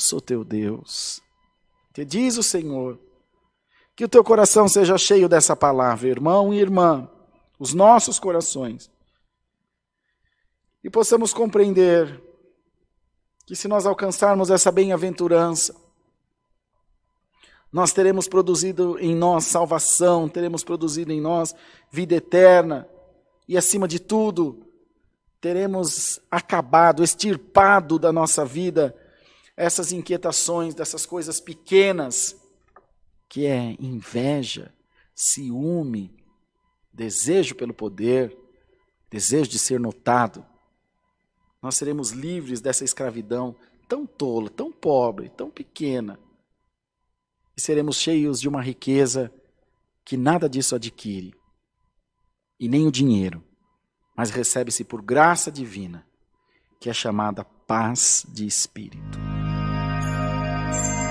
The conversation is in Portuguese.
sou teu Deus. Te diz o Senhor. Que o teu coração seja cheio dessa palavra, irmão e irmã, os nossos corações. E possamos compreender que se nós alcançarmos essa bem-aventurança, nós teremos produzido em nós salvação, teremos produzido em nós vida eterna, e acima de tudo, teremos acabado, extirpado da nossa vida essas inquietações, dessas coisas pequenas, que é inveja, ciúme, desejo pelo poder, desejo de ser notado. Nós seremos livres dessa escravidão tão tola, tão pobre, tão pequena. E seremos cheios de uma riqueza que nada disso adquire, e nem o dinheiro, mas recebe-se por graça divina, que é chamada paz de espírito. Bye.